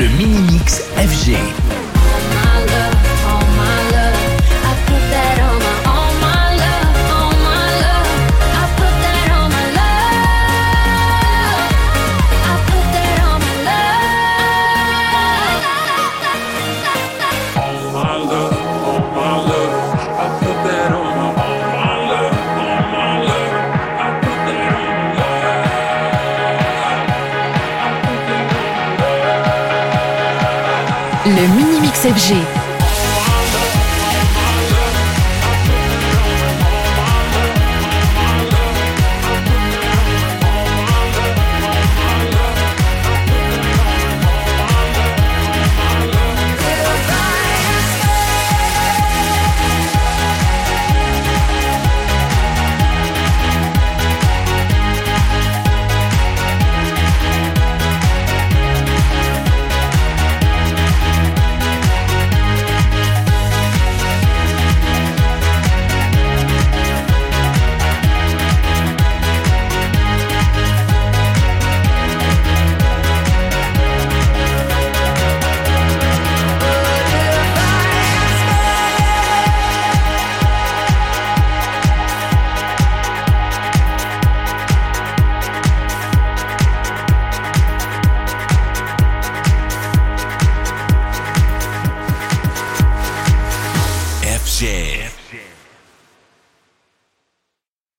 Le mini-mix FG. Le mini-mix FG. Yeah.